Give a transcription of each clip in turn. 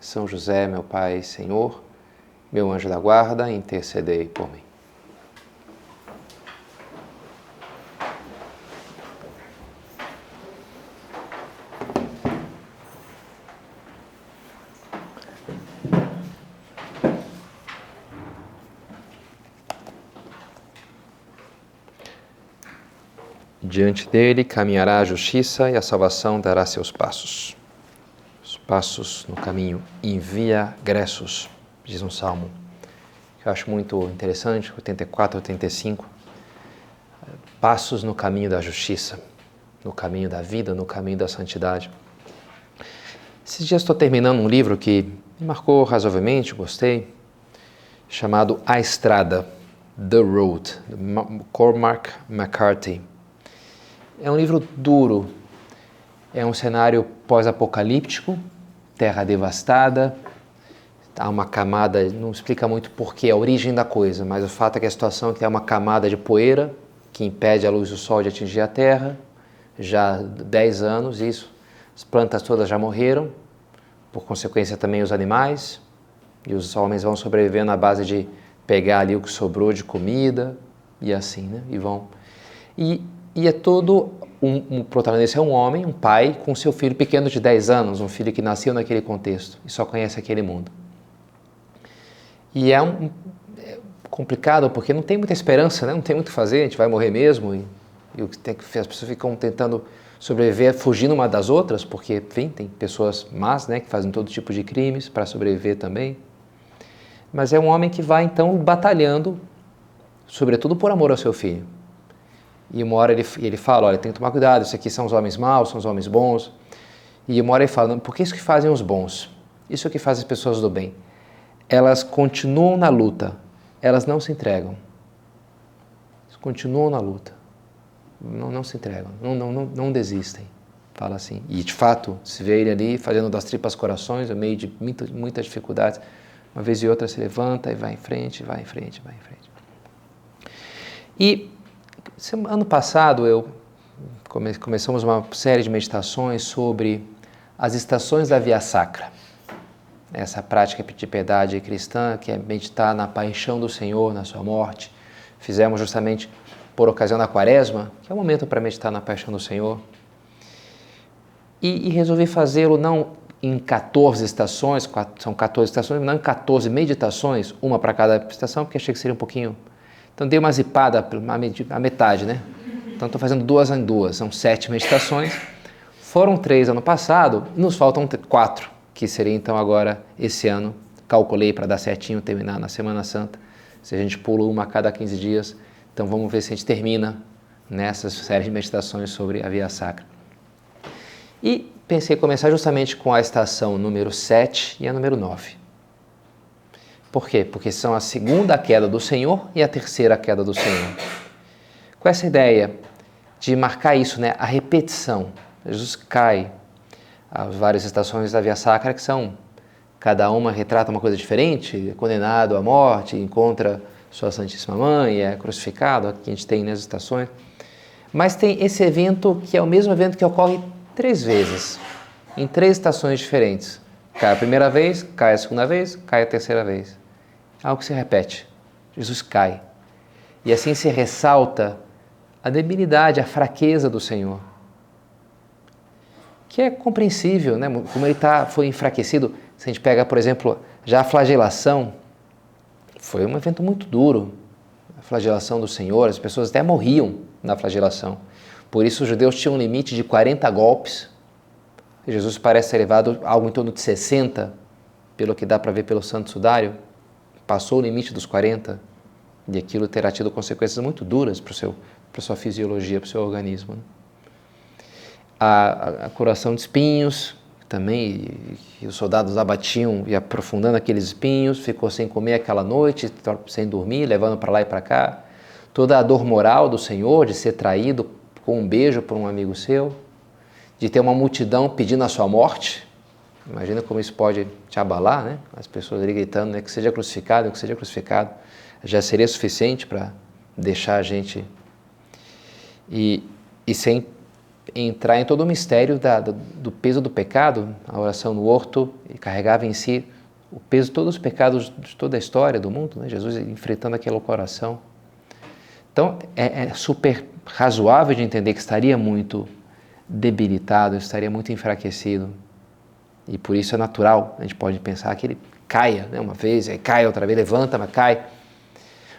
São José, meu Pai e Senhor, meu anjo da guarda, intercedei por mim. Diante dele caminhará a justiça e a salvação dará seus passos. Os passos no caminho envia gressos diz um salmo que eu acho muito interessante, 84, 85. Passos no caminho da justiça, no caminho da vida, no caminho da santidade. Esses dias estou terminando um livro que me marcou razoavelmente, gostei, chamado A Estrada, The Road, de Cormac McCarthy. É um livro duro, é um cenário pós-apocalíptico, terra devastada, há uma camada, não explica muito porquê, a origem da coisa, mas o fato é que a situação é que há uma camada de poeira que impede a luz do sol de atingir a terra, já há 10 anos isso, as plantas todas já morreram, por consequência também os animais, e os homens vão sobrevivendo na base de pegar ali o que sobrou de comida, e assim, né? E vão. E, e é todo um, um protagonista é um homem, um pai, com seu filho pequeno de 10 anos, um filho que nasceu naquele contexto e só conhece aquele mundo. E é, um, é complicado porque não tem muita esperança, né? não tem muito que fazer, a gente vai morrer mesmo. E, e o que tem que as pessoas ficam tentando sobreviver fugindo uma das outras, porque, enfim, tem pessoas más né, que fazem todo tipo de crimes para sobreviver também. Mas é um homem que vai então batalhando, sobretudo por amor ao seu filho. E uma hora ele, ele fala: olha, tem que tomar cuidado, isso aqui são os homens maus, são os homens bons. E uma hora ele fala: por que isso que fazem os bons? Isso é que faz as pessoas do bem elas continuam na luta, elas não se entregam. Continuam na luta, não, não se entregam, não, não, não, não desistem. Fala assim. E de fato, se vê ele ali fazendo das tripas corações, no meio de muitas muita dificuldades, uma vez e outra se levanta e vai em frente, vai em frente, vai em frente. E ano passado eu come, começamos uma série de meditações sobre as estações da Via Sacra essa prática de piedade cristã, que é meditar na paixão do Senhor, na sua morte. Fizemos justamente por ocasião da quaresma, que é o momento para meditar na paixão do Senhor. E, e resolvi fazê-lo não em 14 estações, são 14 estações, não em 14 meditações, uma para cada estação, porque achei que seria um pouquinho. Então dei uma zipada, a metade, né? Então estou fazendo duas em duas, são sete meditações. Foram três ano passado, nos faltam quatro que seria então agora esse ano. Calculei para dar certinho, terminar na Semana Santa. Se a gente pula uma a cada 15 dias, então vamos ver se a gente termina nessas séries de meditações sobre a Via Sacra. E pensei em começar justamente com a estação número 7 e a número 9. Por quê? Porque são a segunda queda do Senhor e a terceira queda do Senhor. Com essa ideia de marcar isso, né? a repetição. Jesus cai, as várias estações da Via Sacra, que são, cada uma retrata uma coisa diferente, é condenado à morte, encontra sua Santíssima Mãe, é crucificado, aqui a gente tem nas estações. Mas tem esse evento que é o mesmo evento que ocorre três vezes, em três estações diferentes. Cai a primeira vez, cai a segunda vez, cai a terceira vez. Algo que se repete. Jesus cai. E assim se ressalta a debilidade, a fraqueza do Senhor que é compreensível, né? como ele tá, foi enfraquecido. Se a gente pega, por exemplo, já a flagelação, foi um evento muito duro. A flagelação do Senhor, as pessoas até morriam na flagelação. Por isso, os judeus tinham um limite de 40 golpes. Jesus parece ter levado algo em torno de 60, pelo que dá para ver pelo Santo Sudário. Passou o limite dos 40, e aquilo terá tido consequências muito duras para a sua fisiologia, para o seu organismo. Né? a, a, curação de espinhos, também, e os soldados abatiam e aprofundando aqueles espinhos, ficou sem comer aquela noite, sem dormir, levando para lá e para cá. Toda a dor moral do Senhor de ser traído com um beijo por um amigo seu, de ter uma multidão pedindo a sua morte. Imagina como isso pode te abalar, né? As pessoas ali gritando, né? Que seja crucificado, que seja crucificado. Já seria suficiente para deixar a gente. E, e sem entrar em todo o mistério da, do, do, peso do pecado, a oração no horto carregava em si o peso de todos os pecados de toda a história do mundo, né? Jesus enfrentando aquela coração. Então é, é super razoável de entender que estaria muito debilitado, estaria muito enfraquecido. E por isso é natural, a gente pode pensar que ele caia né, uma vez, aí cai outra vez, levanta, mas cai.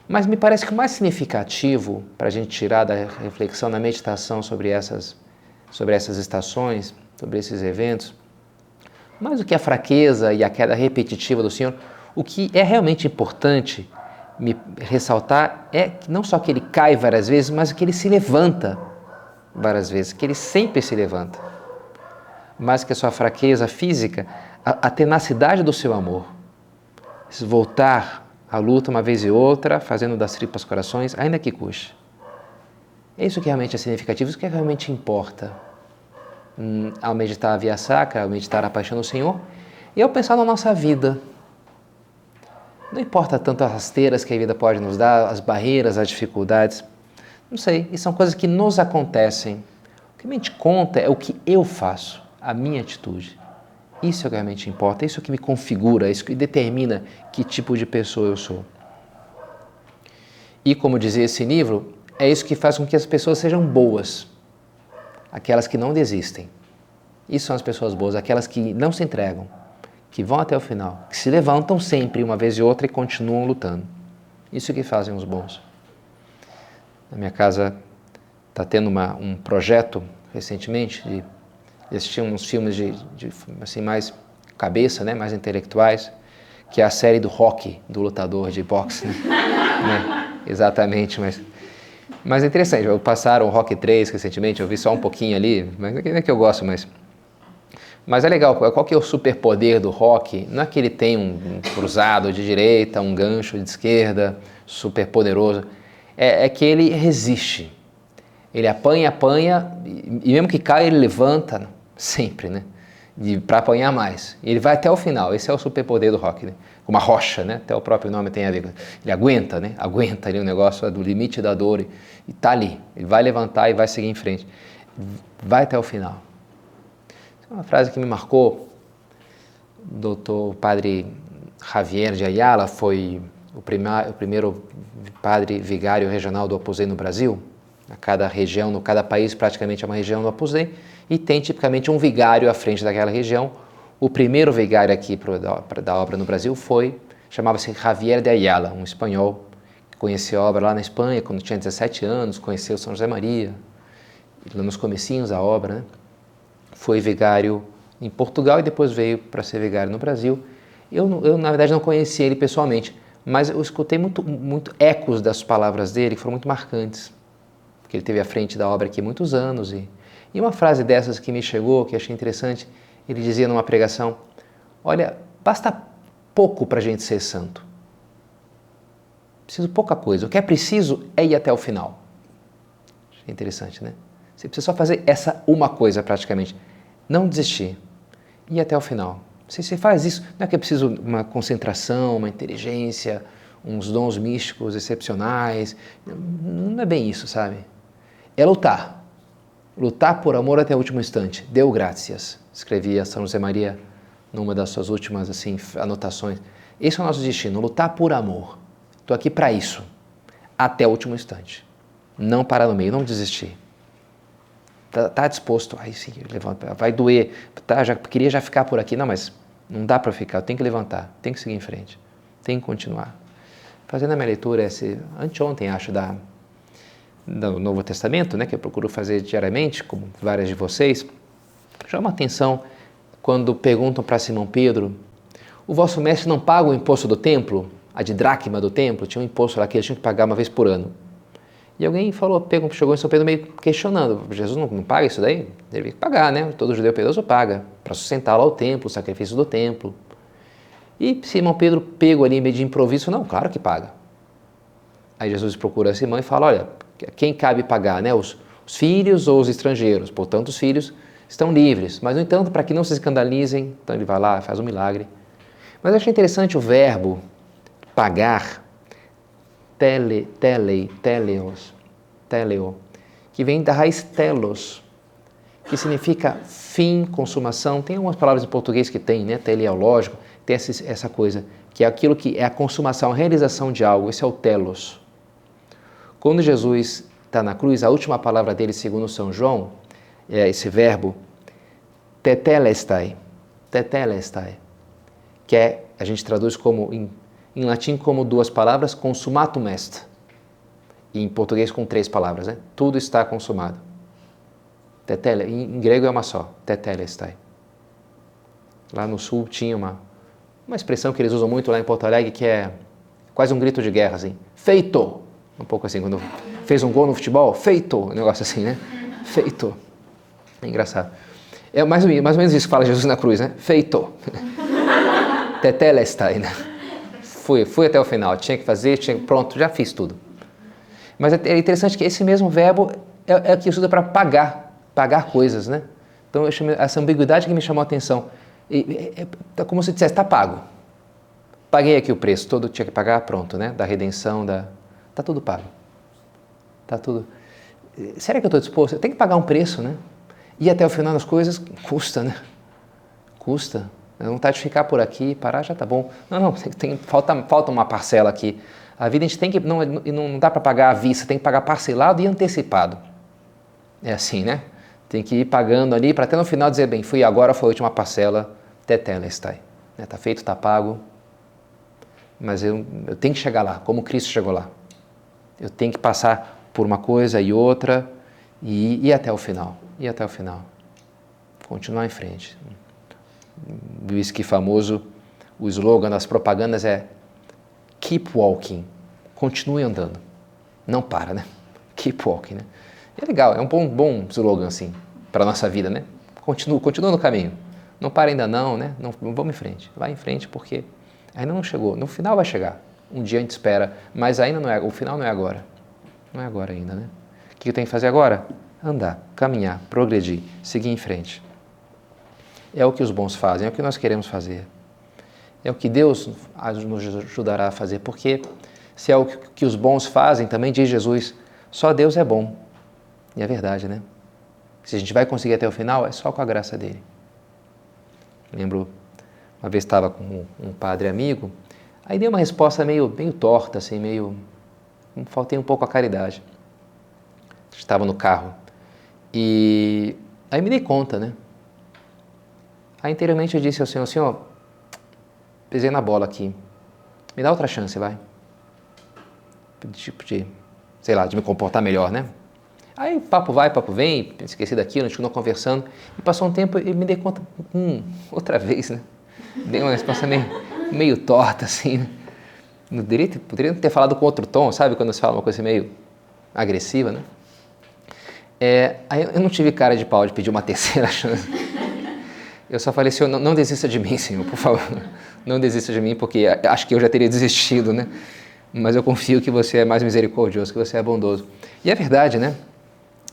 Mas me parece que o mais significativo para a gente tirar da reflexão, da meditação sobre essas sobre essas estações, sobre esses eventos, mais do que a fraqueza e a queda repetitiva do Senhor, o que é realmente importante me ressaltar é não só que ele cai várias vezes, mas que ele se levanta várias vezes, que ele sempre se levanta. Mais que a sua fraqueza física, a, a tenacidade do seu amor. Voltar à luta uma vez e outra, fazendo das tripas corações, ainda que custe. É isso que realmente é significativo, isso que realmente importa. Hum, ao meditar a via sacra, ao meditar a paixão do Senhor, e ao pensar na nossa vida. Não importa tanto as rasteiras que a vida pode nos dar, as barreiras, as dificuldades. Não sei, e são coisas que nos acontecem. O que realmente conta é o que eu faço, a minha atitude. Isso é o que realmente importa, isso é o que me configura, isso que determina que tipo de pessoa eu sou. E como dizia esse livro, é isso que faz com que as pessoas sejam boas, aquelas que não desistem. Isso são as pessoas boas, aquelas que não se entregam, que vão até o final, que se levantam sempre, uma vez e outra, e continuam lutando. Isso que fazem os bons. Na minha casa está tendo uma, um projeto recentemente de, assistir uns filmes de, de, assim mais cabeça, né, mais intelectuais, que é a série do rock, do lutador de boxe. Né? né? Exatamente, mas mas é interessante, eu passaram o Rock 3 recentemente, eu vi só um pouquinho ali, mas não é que eu gosto, mas. Mas é legal, qual que é o superpoder do rock? Não é que ele tem um cruzado de direita, um gancho de esquerda, super poderoso. É, é que ele resiste. Ele apanha, apanha, e mesmo que caia, ele levanta, sempre, né? Para apanhar mais. E ele vai até o final. Esse é o superpoder do rock. Né? uma rocha, né? Até o próprio nome tem a ver. Ele aguenta, né? Aguenta ali o negócio do limite da dor e está ali. Ele vai levantar e vai seguir em frente. Vai até o final. É uma frase que me marcou. O doutor padre Javier de Ayala foi o, o primeiro padre vigário regional do Opus Dei no Brasil. A cada região, no cada país, praticamente é uma região do Opus. E tem tipicamente um vigário à frente daquela região o primeiro vigário aqui pro, da, da, obra no Brasil foi, chamava-se Javier de Ayala, um espanhol que conheceu a obra lá na Espanha quando tinha 17 anos, conheceu São José Maria, nos comecinhos da obra, né? Foi vigário em Portugal e depois veio para ser vigário no Brasil. Eu, eu, na verdade, não conheci ele pessoalmente, mas eu escutei muito, muito ecos das palavras dele que foram muito marcantes, porque ele teve à frente da obra aqui muitos anos. E, e uma frase dessas que me chegou, que achei interessante, ele dizia numa pregação: Olha, basta pouco para a gente ser santo. Preciso pouca coisa. O que é preciso é ir até o final. É interessante, né? Você precisa só fazer essa uma coisa praticamente. Não desistir. Ir até o final. Se você faz isso, não é que é preciso uma concentração, uma inteligência, uns dons místicos excepcionais. Não é bem isso, sabe? É lutar. Lutar por amor até o último instante. Deu graças escrevia São José Maria numa das suas últimas assim anotações. Esse é o nosso destino, lutar por amor. Estou aqui para isso, até o último instante. Não parar no meio, não desistir. Tá, tá disposto? Aí sim, levanta, vai doer. Tá, já queria já ficar por aqui, não, mas não dá para ficar. Tem que levantar, tem que seguir em frente, tem que continuar. Fazendo a minha leitura esse anteontem, acho da do Novo Testamento, né, que eu procuro fazer diariamente, como várias de vocês Chama atenção quando perguntam para Simão Pedro: O vosso mestre não paga o imposto do templo? A de dracma do templo? Tinha um imposto lá que eles tinham que pagar uma vez por ano. E alguém falou, chegou em São Pedro meio questionando, Jesus não, não paga isso daí? Deve pagar, né? Todo judeu piedoso paga, para sustentá-lo ao templo, o sacrifício do templo. E Simão Pedro pegou ali meio de improviso, não, claro que paga. Aí Jesus procura Simão e fala, olha, quem cabe pagar, né? Os, os filhos ou os estrangeiros? Portanto, os filhos estão livres. Mas, no entanto, para que não se escandalizem, então ele vai lá, faz um milagre. Mas eu achei interessante o verbo pagar, tele, tele, teleos, teleo, que vem da raiz telos, que significa fim, consumação. Tem algumas palavras em português que tem, né? Teleológico, tem essa, essa coisa, que é aquilo que é a consumação, a realização de algo. Esse é o telos. Quando Jesus está na cruz, a última palavra dele, segundo São João, é esse verbo tetelestai, tetelestai, que é, a gente traduz como, em, em latim como duas palavras, consumatum est, e em português com três palavras, né? Tudo está consumado. Tetele, em, em grego é uma só, tetelestai. Lá no sul tinha uma, uma expressão que eles usam muito lá em Porto Alegre, que é quase um grito de guerra, assim, feito! Um pouco assim, quando fez um gol no futebol, feito! Um negócio assim, né? Feito! É engraçado. É mais, mais ou menos isso que fala Jesus na cruz, né? Feito. Tetelestai, né? Fui, fui até o final, tinha que fazer, tinha, pronto, já fiz tudo. Mas é, é interessante que esse mesmo verbo é, é que usa para pagar, pagar coisas, né? Então eu chamei, essa ambiguidade que me chamou a atenção. É, é, como se dissesse, está pago. Paguei aqui o preço, todo tinha que pagar, pronto, né? Da redenção, da... Está tudo pago. Está tudo... Será que eu estou disposto? Eu tenho que pagar um preço, né? E até o final das coisas custa, né? Custa. Não está de ficar por aqui, parar já tá bom. Não, não, tem, falta, falta uma parcela aqui. A vida a gente tem que. Não, não dá para pagar à vista, tem que pagar parcelado e antecipado. É assim, né? Tem que ir pagando ali para até no final dizer, bem, fui agora, foi a última parcela, está Está né? Tá feito, está pago. Mas eu, eu tenho que chegar lá, como Cristo chegou lá. Eu tenho que passar por uma coisa e outra e ir até o final e até o final. Continuar em frente. O whisky famoso, o slogan das propagandas é Keep walking. Continue andando. Não para, né? Keep walking, né? é legal, é um bom, bom slogan assim para nossa vida, né? Continua, continua no caminho. Não para ainda não, né? Não, vamos em frente. Vai em frente porque ainda não chegou. No final vai chegar. Um dia a gente espera, mas ainda não é, o final não é agora. Não é agora ainda, né? O que eu tenho que fazer agora? andar, caminhar, progredir, seguir em frente. É o que os bons fazem, é o que nós queremos fazer. É o que Deus nos ajudará a fazer, porque se é o que os bons fazem, também diz Jesus, só Deus é bom. E é verdade, né? Se a gente vai conseguir até o final, é só com a graça dele. Lembro, uma vez estava com um padre amigo, aí dei uma resposta meio, meio torta, assim, meio. Faltei um pouco a caridade. Estava no carro. E aí me dei conta, né? Aí interiormente eu disse ao Senhor, Senhor, pisei na bola aqui, me dá outra chance, vai. Tipo de, sei lá, de me comportar melhor, né? Aí papo vai, papo vem, esqueci daquilo, a gente continuou conversando, e passou um tempo e me dei conta, hum, outra vez, né? Dei uma resposta meio, meio torta, assim, né? Poderia, poderia ter falado com outro tom, sabe? Quando você fala uma coisa meio agressiva, né? É, aí eu não tive cara de pau de pedir uma terceira chance. Eu só falei, Senhor, não, não desista de mim, Senhor, por favor. Não desista de mim, porque acho que eu já teria desistido, né? Mas eu confio que você é mais misericordioso, que você é bondoso. E é verdade, né?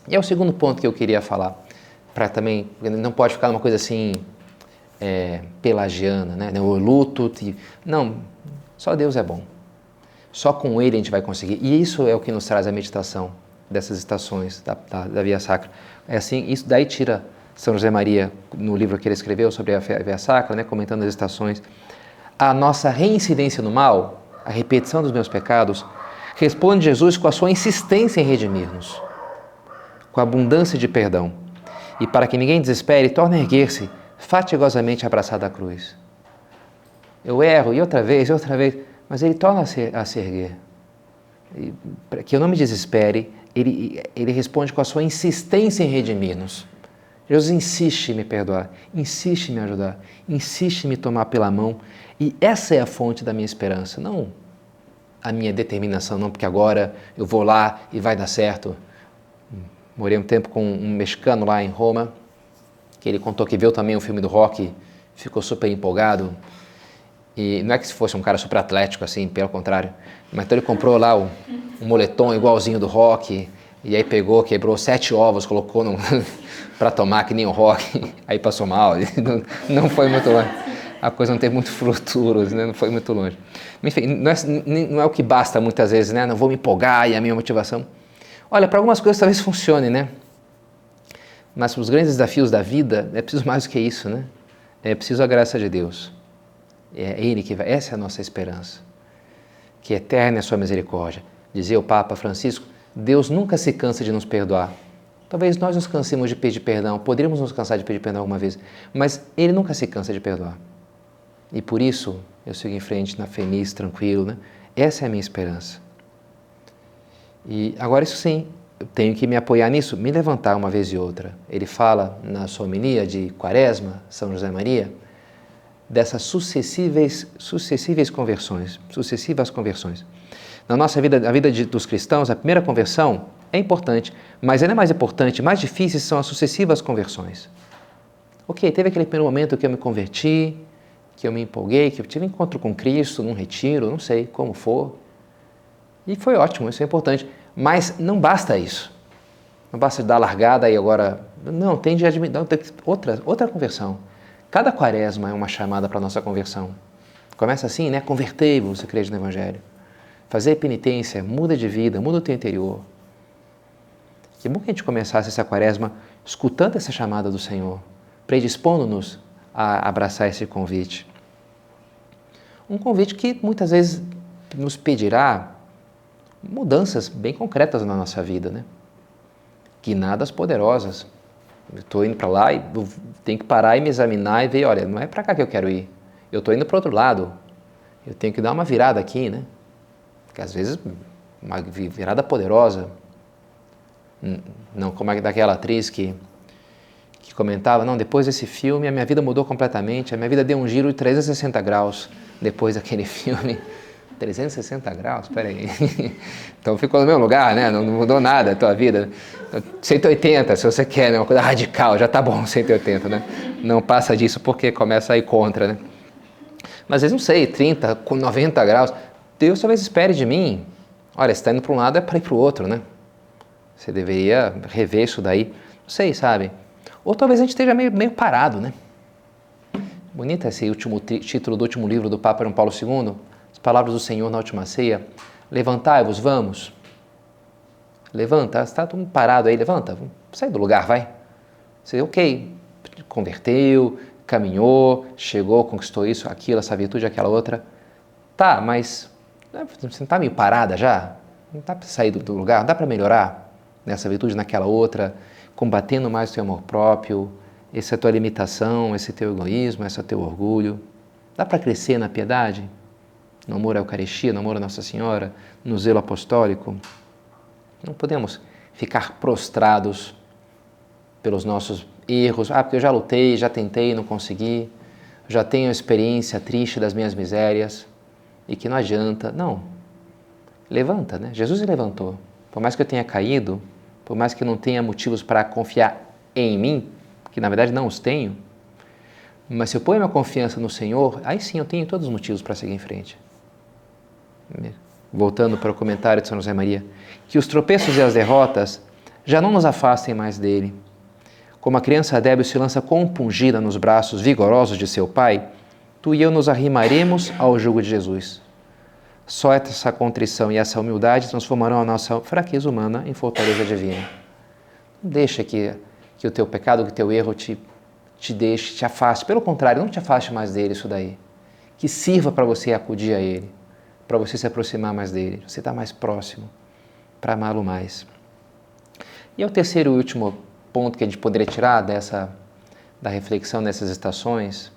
E é o segundo ponto que eu queria falar, para também, não pode ficar uma coisa assim, é, pelagiana, né? Eu luto, não, só Deus é bom. Só com Ele a gente vai conseguir. E isso é o que nos traz a meditação dessas estações da, da, da, Via Sacra. É assim, isso daí tira São José Maria, no livro que ele escreveu sobre a Via Sacra, né, comentando as estações, a nossa reincidência no mal, a repetição dos meus pecados, responde Jesus com a sua insistência em redimir-nos, com a abundância de perdão. E para que ninguém desespere, torna a erguer-se, fatigosamente abraçado à cruz. Eu erro, e outra vez, e outra vez, mas ele torna a se, a se erguer. Para que eu não me desespere, ele, ele responde com a sua insistência em redimir-nos. Jesus insiste em me perdoar, insiste em me ajudar, insiste em me tomar pela mão, e essa é a fonte da minha esperança, não a minha determinação, não porque agora eu vou lá e vai dar certo. Morei um tempo com um mexicano lá em Roma, que ele contou que viu também o filme do rock, ficou super empolgado. E não é que se fosse um cara super atlético assim, pelo contrário, mas então ele comprou lá o, um moletom igualzinho do rock, e aí pegou, quebrou sete ovos, colocou para tomar que nem o rock, aí passou mal, não, não foi muito longe. A coisa não teve muito futuro, né? não foi muito longe. Enfim, não é, não é o que basta muitas vezes, né? Não vou me empolgar e a minha motivação. Olha, para algumas coisas talvez funcione, né? Mas para os grandes desafios da vida é preciso mais do que isso, né? É preciso a graça de Deus. É Ele que vai. Essa é a nossa esperança. Que eterna é a sua misericórdia. Dizia o Papa Francisco: Deus nunca se cansa de nos perdoar. Talvez nós nos cansemos de pedir perdão, poderíamos nos cansar de pedir perdão alguma vez, mas Ele nunca se cansa de perdoar. E por isso eu sigo em frente na feliz, tranquilo, né? Essa é a minha esperança. E agora isso sim, eu tenho que me apoiar nisso, me levantar uma vez e outra. Ele fala na sua homilia de Quaresma, São José Maria, dessas sucessíveis, sucessíveis conversões, sucessivas conversões. Na nossa vida, na vida de, dos cristãos, a primeira conversão é importante, mas ainda mais importante, mais difíceis são as sucessivas conversões. Ok, teve aquele primeiro momento que eu me converti, que eu me empolguei, que eu tive encontro com Cristo, num retiro, não sei como for. E foi ótimo, isso é importante. Mas não basta isso. Não basta dar largada e agora. Não, tem de admitir. Outra, outra conversão. Cada quaresma é uma chamada para a nossa conversão. Começa assim, né? Convertei-vos, você crê no Evangelho. Fazer penitência, muda de vida, muda o teu interior. Que bom que a gente começasse essa quaresma escutando essa chamada do Senhor, predispondo-nos a abraçar esse convite. Um convite que muitas vezes nos pedirá mudanças bem concretas na nossa vida, né? Guinadas poderosas. Estou indo para lá e tenho que parar e me examinar e ver, olha, não é para cá que eu quero ir. Eu estou indo para outro lado. Eu tenho que dar uma virada aqui, né? Que às vezes uma virada poderosa. Não como a daquela atriz que que comentava, não, depois desse filme a minha vida mudou completamente, a minha vida deu um giro de 360 graus depois daquele filme. 360 graus? Peraí. Então ficou no mesmo lugar, né? Não mudou nada a tua vida. 180, se você quer, né? uma coisa radical, já tá bom 180, né? Não passa disso porque começa a ir contra, né? Mas às vezes, não sei, 30, com 90 graus. Deus talvez espere de mim. Olha, se está indo para um lado é para ir para o outro, né? Você deveria rever isso daí. Não sei, sabe? Ou talvez a gente esteja meio, meio parado, né? Bonito esse último título do último livro do Papa João Paulo II, palavras do Senhor na última ceia. Levantai-vos, vamos. Levanta, está todo mundo parado aí, levanta, sair do lugar, vai. Você, ok, converteu, caminhou, chegou, conquistou isso, aquilo, essa virtude, aquela outra. Tá, mas né, você não está meio parada já? Não dá para sair do lugar? Não dá para melhorar nessa virtude, naquela outra? combatendo mais o teu amor próprio, essa tua limitação, esse teu egoísmo, esse teu orgulho. Dá para crescer na piedade? No amor à Eucaristia, no amor a Nossa Senhora, no zelo apostólico? Não podemos ficar prostrados pelos nossos erros. Ah, porque eu já lutei, já tentei, não consegui, já tenho a experiência triste das minhas misérias e que não adianta. Não. Levanta, né? Jesus levantou. Por mais que eu tenha caído, por mais que não tenha motivos para confiar em mim, que na verdade não os tenho, mas se eu ponho minha confiança no Senhor, aí sim eu tenho todos os motivos para seguir em frente. Voltando para o comentário de São José Maria, que os tropeços e as derrotas já não nos afastem mais dele. Como a criança débil se lança compungida nos braços vigorosos de seu pai, tu e eu nos arrimaremos ao jugo de Jesus. Só essa contrição e essa humildade transformarão a nossa fraqueza humana em fortaleza divina. Não deixa que, que o teu pecado, que o teu erro te, te deixe, te afaste. Pelo contrário, não te afaste mais dele, isso daí. Que sirva para você acudir a ele, para você se aproximar mais dele, você está mais próximo, para amá-lo mais. E é o terceiro e último ponto que a gente poderia tirar dessa da reflexão nessas estações,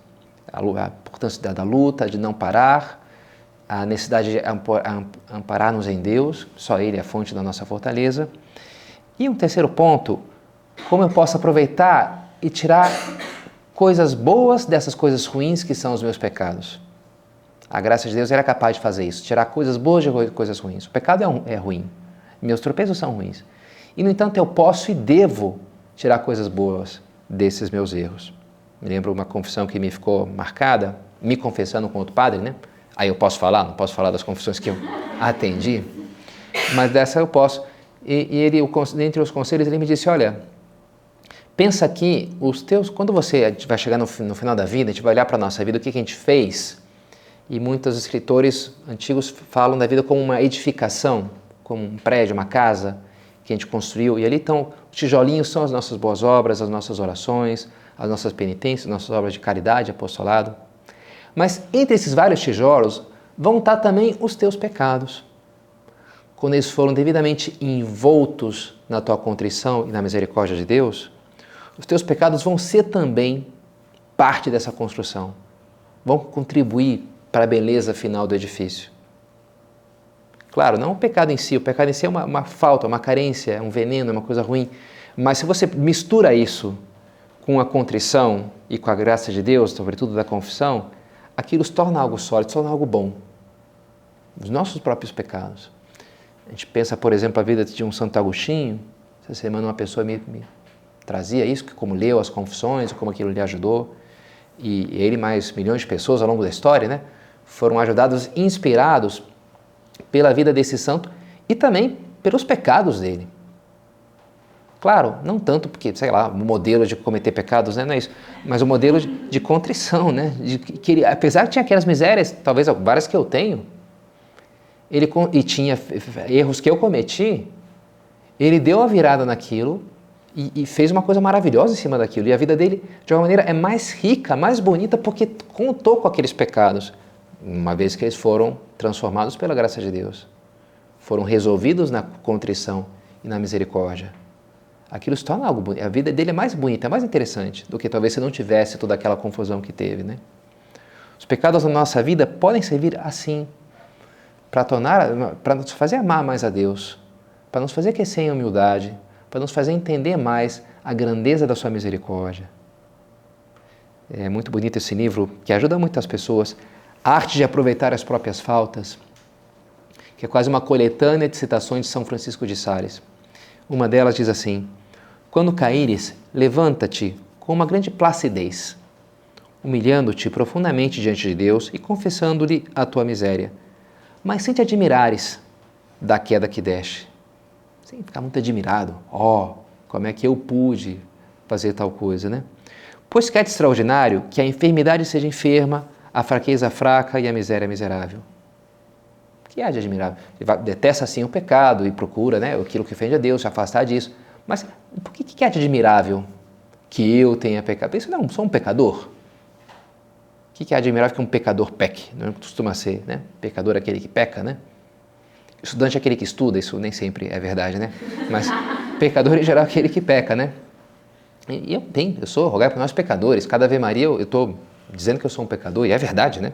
a, a importância da, luta, de não parar, a necessidade de amparar-nos em Deus, só Ele é a fonte da nossa fortaleza. E um terceiro ponto, como eu posso aproveitar e tirar coisas boas dessas coisas ruins que são os meus pecados. A graça de Deus era capaz de fazer isso, tirar coisas boas de coisas ruins. O pecado é, um, é ruim, meus tropeços são ruins. E, no entanto, eu posso e devo tirar coisas boas desses meus erros. Me lembro uma confissão que me ficou marcada, me confessando com outro padre, né? Aí eu posso falar, não posso falar das confissões que eu atendi, mas dessa eu posso. E, e ele, dentre os conselhos, ele me disse: Olha, pensa que os teus, quando você vai chegar no, no final da vida, a gente vai olhar para a nossa vida, o que, que a gente fez e muitos escritores antigos falam da vida como uma edificação, como um prédio, uma casa que a gente construiu. E ali estão, os tijolinhos são as nossas boas obras, as nossas orações, as nossas penitências, as nossas obras de caridade, apostolado. Mas entre esses vários tijolos vão estar também os teus pecados. Quando eles foram devidamente envoltos na tua contrição e na misericórdia de Deus, os teus pecados vão ser também parte dessa construção, vão contribuir para a beleza final do edifício. Claro, não o pecado em si, o pecado em si é uma, uma falta, uma carência, um veneno, uma coisa ruim. Mas se você mistura isso com a contrição e com a graça de Deus, sobretudo da confissão, aquilo se torna algo sólido, se torna algo bom. Os nossos próprios pecados. A gente pensa, por exemplo, a vida de um Santo Agostinho. Essa semana uma pessoa me, me trazia isso, como leu as confissões, como aquilo lhe ajudou. E ele mais milhões de pessoas ao longo da história, né? Foram ajudados, inspirados pela vida desse santo e também pelos pecados dele. Claro, não tanto porque, sei lá, o modelo de cometer pecados, né? não é isso, mas o modelo de, de contrição, né? De que ele, apesar de tinha aquelas misérias, talvez várias que eu tenho, ele e tinha erros que eu cometi, ele deu a virada naquilo e, e, fez uma coisa maravilhosa em cima daquilo. E a vida dele, de uma maneira, é mais rica, mais bonita, porque contou com aqueles pecados uma vez que eles foram transformados pela graça de Deus, foram resolvidos na contrição e na misericórdia. Aquilo se torna algo bonito. A vida dele é mais bonita, é mais interessante do que talvez se não tivesse toda aquela confusão que teve, né? Os pecados da nossa vida podem servir assim para tornar, para nos fazer amar mais a Deus, para nos fazer crescer em humildade, para nos fazer entender mais a grandeza da sua misericórdia. É muito bonito esse livro que ajuda muitas pessoas a arte de aproveitar as próprias faltas, que é quase uma coletânea de citações de São Francisco de Sales. Uma delas diz assim: Quando caíres, levanta-te com uma grande placidez, humilhando-te profundamente diante de Deus e confessando-lhe a tua miséria. Mas sem te admirares da queda que deste. Sem ficar muito admirado. Ó, oh, como é que eu pude fazer tal coisa, né? Pois que é extraordinário que a enfermidade seja enferma, a fraqueza fraca e a miséria miserável. O que há de admirável? Ele detesta assim o pecado e procura né, aquilo que ofende a Deus, se afastar disso. Mas por que, que há de admirável que eu tenha pecado? Isso não, sou um pecador. O que, que há de admirável que um pecador peque? Não costuma ser, né? Pecador é aquele que peca, né? Estudante é aquele que estuda, isso nem sempre é verdade, né? Mas pecador em geral é aquele que peca, né? E eu tenho, eu sou rogar para nós pecadores. Cada Ave Maria eu estou dizendo que eu sou um pecador, e é verdade, né?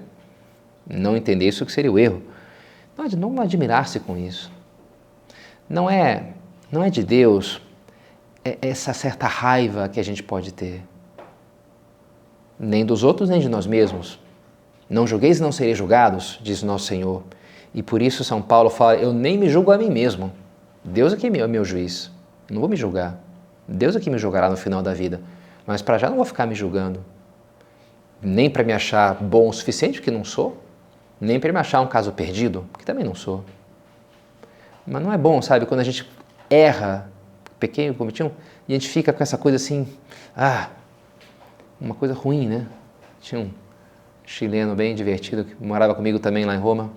Não entender isso que seria o erro. Não, não admirar-se com isso. Não é, não é de Deus é essa certa raiva que a gente pode ter. Nem dos outros, nem de nós mesmos. Não julgueis não sereis julgados, diz nosso Senhor. E por isso São Paulo fala: Eu nem me julgo a mim mesmo. Deus é que é meu juiz. Não vou me julgar. Deus é que me julgará no final da vida. Mas para já não vou ficar me julgando nem para me achar bom o suficiente, porque não sou, nem para me achar um caso perdido, porque também não sou. Mas não é bom, sabe, quando a gente erra, pequeno, cometi um, e a gente fica com essa coisa assim, ah, uma coisa ruim, né? Tinha um chileno bem divertido que morava comigo também lá em Roma.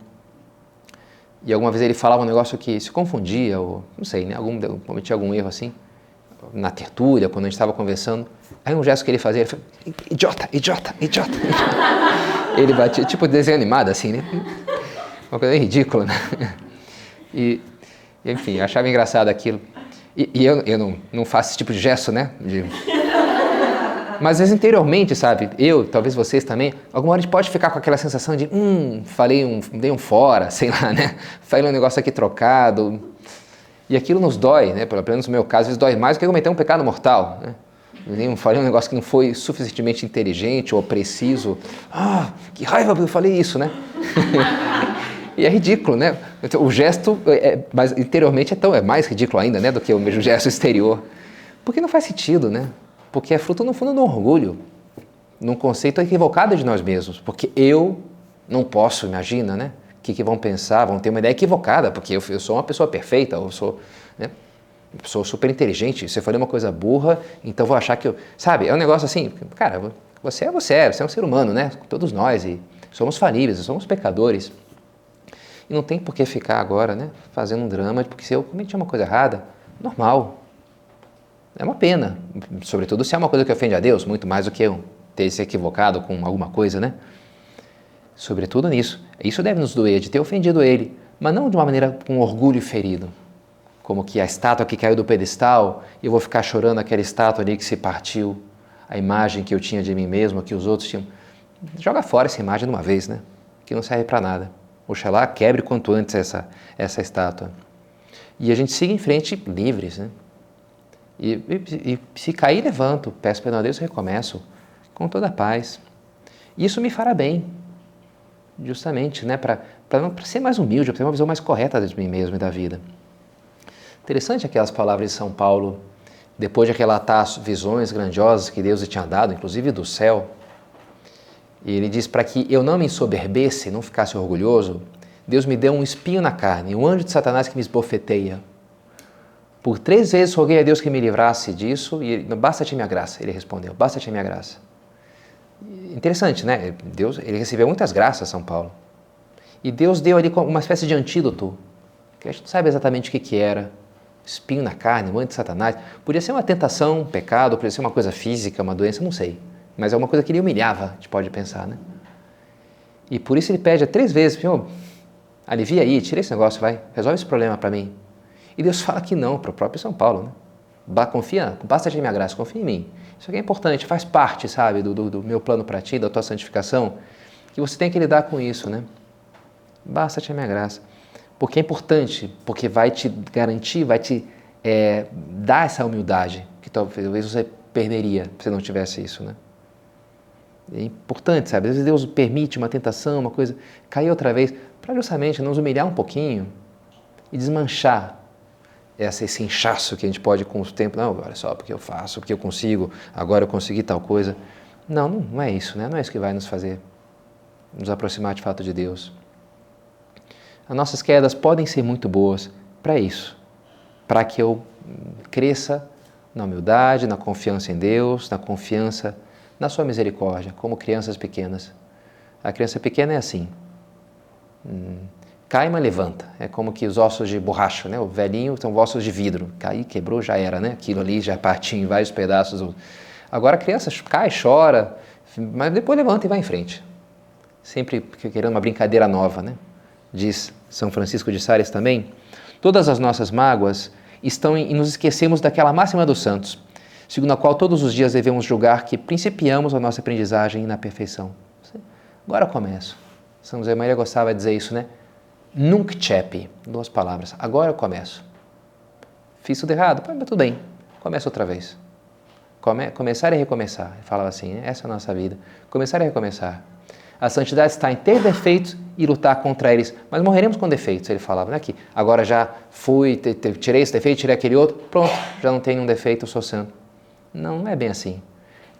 E alguma vez ele falava um negócio que se confundia, ou não sei, né? Algum, cometia algum erro assim, na tertúlia, quando a gente estava conversando. Aí um gesto que ele fazia, ele idiota, idiota, idiota. ele batia, tipo desenho animado assim, né? Uma coisa ridícula, né? E, enfim, eu achava engraçado aquilo. E, e eu, eu não, não faço esse tipo de gesto, né? De... Mas vezes interiormente, sabe? Eu, talvez vocês também, alguma hora a gente pode ficar com aquela sensação de, hum, falei um, dei um fora, sei lá, né? Falei um negócio aqui trocado. E aquilo nos dói, né? Pelo menos no meu caso, isso dói mais do que cometer um pecado mortal, né? Falei um negócio que não foi suficientemente inteligente ou preciso. Ah, que raiva eu falei isso, né? e é ridículo, né? Então, o gesto, é, é, mas interiormente é, tão, é mais ridículo ainda, né? Do que o mesmo gesto exterior. Porque não faz sentido, né? Porque é fruto, no fundo, do orgulho. Num conceito equivocado de nós mesmos. Porque eu não posso, imagina, né? Que, que vão pensar? Vão ter uma ideia equivocada, porque eu, eu sou uma pessoa perfeita, eu sou. Né? sou super inteligente, se eu falei uma coisa burra, então vou achar que eu. Sabe, é um negócio assim, cara, você é você, você é um ser humano, né? Todos nós, e somos falíveis, somos pecadores. E não tem por que ficar agora, né? Fazendo um drama, porque se eu cometi uma coisa errada, normal. É uma pena, sobretudo se é uma coisa que ofende a Deus, muito mais do que eu ter se equivocado com alguma coisa, né? Sobretudo nisso. Isso deve nos doer, de ter ofendido ele, mas não de uma maneira com orgulho ferido como que a estátua que caiu do pedestal, eu vou ficar chorando aquela estátua ali que se partiu, a imagem que eu tinha de mim mesmo, que os outros tinham. Joga fora essa imagem de uma vez, né? Que não serve para nada. Oxalá quebre quanto antes essa, essa estátua. E a gente siga em frente livres, né? E, e, e se cair, levanto, peço perdão a Deus recomeço com toda a paz. Isso me fará bem, justamente, né? Para ser mais humilde, para ter uma visão mais correta de mim mesmo e da vida. Interessante aquelas palavras de São Paulo, depois de relatar as visões grandiosas que Deus lhe tinha dado, inclusive do céu. E ele diz: para que eu não me ensoberbesse, não ficasse orgulhoso, Deus me deu um espinho na carne, um anjo de Satanás que me esbofeteia. Por três vezes roguei a Deus que me livrasse disso e basta-te minha graça. Ele respondeu: basta-te minha graça. Interessante, né? Deus, ele recebeu muitas graças, São Paulo. E Deus deu ali uma espécie de antídoto, que a gente não sabe exatamente o que, que era, espinho na carne, mãe de Satanás. Podia ser uma tentação, um pecado, podia ser uma coisa física, uma doença, não sei. Mas é uma coisa que ele humilhava, a gente pode pensar, né? E por isso ele pede três vezes, Senhor, alivia aí, tira esse negócio, vai, resolve esse problema para mim. E Deus fala que não, para o próprio São Paulo, né? Confia, basta de minha graça, confia em mim. Isso aqui é importante, faz parte, sabe, do, do, do meu plano para ti, da tua santificação, que você tem que lidar com isso, né? Basta-te a minha graça porque é importante, porque vai te garantir, vai te é, dar essa humildade que talvez você perderia se não tivesse isso, né? É importante, sabe? Às vezes Deus permite uma tentação, uma coisa, cair outra vez, para justamente nos humilhar um pouquinho e desmanchar essa, esse inchaço que a gente pode com o tempo. Não, olha só, porque eu faço, porque eu consigo, agora eu consegui tal coisa. Não, não, não é isso, né? Não é isso que vai nos fazer nos aproximar de fato de Deus. As nossas quedas podem ser muito boas para isso, para que eu cresça na humildade, na confiança em Deus, na confiança na Sua misericórdia, como crianças pequenas. A criança pequena é assim. Hum, cai, mas levanta. É como que os ossos de borracha, né? O velhinho são ossos de vidro. Cai, quebrou, já era, né? Aquilo ali já partiu em vários pedaços. Agora a criança cai, chora, mas depois levanta e vai em frente. Sempre querendo uma brincadeira nova, né? diz São Francisco de Sales também, todas as nossas mágoas estão em, nos esquecemos daquela máxima dos santos, segundo a qual todos os dias devemos julgar que principiamos a nossa aprendizagem na perfeição. Agora começo. São José Maria gostava de dizer isso, né? Nunc cepi, duas palavras. Agora eu começo. Fiz tudo errado? Mas tudo bem, começa outra vez. Come, começar e recomeçar. Ele falava assim, né? essa é a nossa vida. Começar e recomeçar. A santidade está em ter defeitos e lutar contra eles. Mas morreremos com defeitos, ele falava, né? Que agora já fui, te, te, tirei esse defeito, tirei aquele outro, pronto, já não tenho um defeito, eu sou santo. Não, não é bem assim.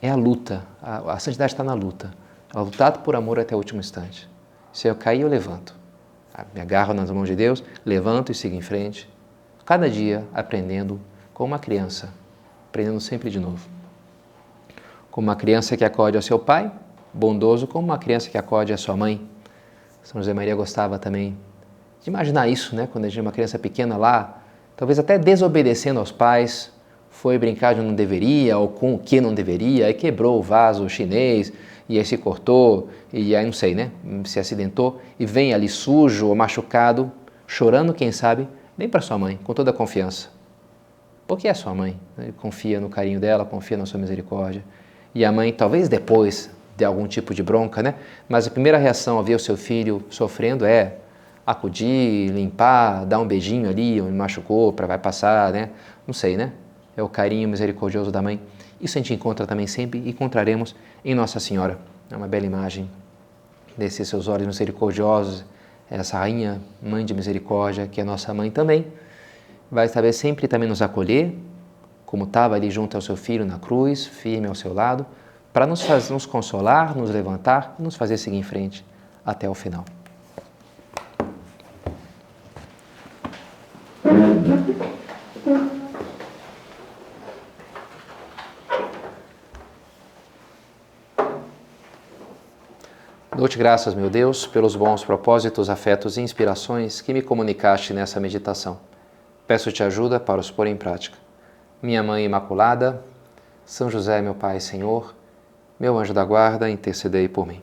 É a luta. A, a santidade está na luta. É lutado por amor até o último instante. Se eu cair, eu levanto. Me agarro nas mãos de Deus, levanto e sigo em frente. Cada dia aprendendo como uma criança, aprendendo sempre de novo. Como uma criança que acode ao seu pai, bondoso como uma criança que acode a sua mãe. São José Maria gostava também de imaginar isso, né? Quando a gente é uma criança pequena lá, talvez até desobedecendo aos pais, foi brincar de não deveria ou com o que não deveria, aí quebrou o vaso chinês e aí se cortou e aí não sei, né? Se acidentou e vem ali sujo ou machucado, chorando, quem sabe, vem para sua mãe com toda a confiança. Porque é sua mãe, né? confia no carinho dela, confia na sua misericórdia. E a mãe, talvez depois, de algum tipo de bronca, né? Mas a primeira reação ao ver o seu filho sofrendo é acudir, limpar, dar um beijinho ali, onde machucou, para vai passar, né? Não sei, né? É o carinho misericordioso da mãe. Isso a gente encontra também sempre e encontraremos em Nossa Senhora. É uma bela imagem desses seus olhos misericordiosos, essa rainha, mãe de misericórdia, que é nossa mãe também, vai saber sempre também nos acolher, como estava ali junto ao seu filho na cruz, firme ao seu lado, para nos, nos consolar, nos levantar e nos fazer seguir em frente até o final. Dou-te graças, meu Deus, pelos bons propósitos, afetos e inspirações que me comunicaste nessa meditação. Peço-te ajuda para os pôr em prática. Minha Mãe Imaculada, São José, meu Pai Senhor, meu anjo da guarda, intercedei por mim.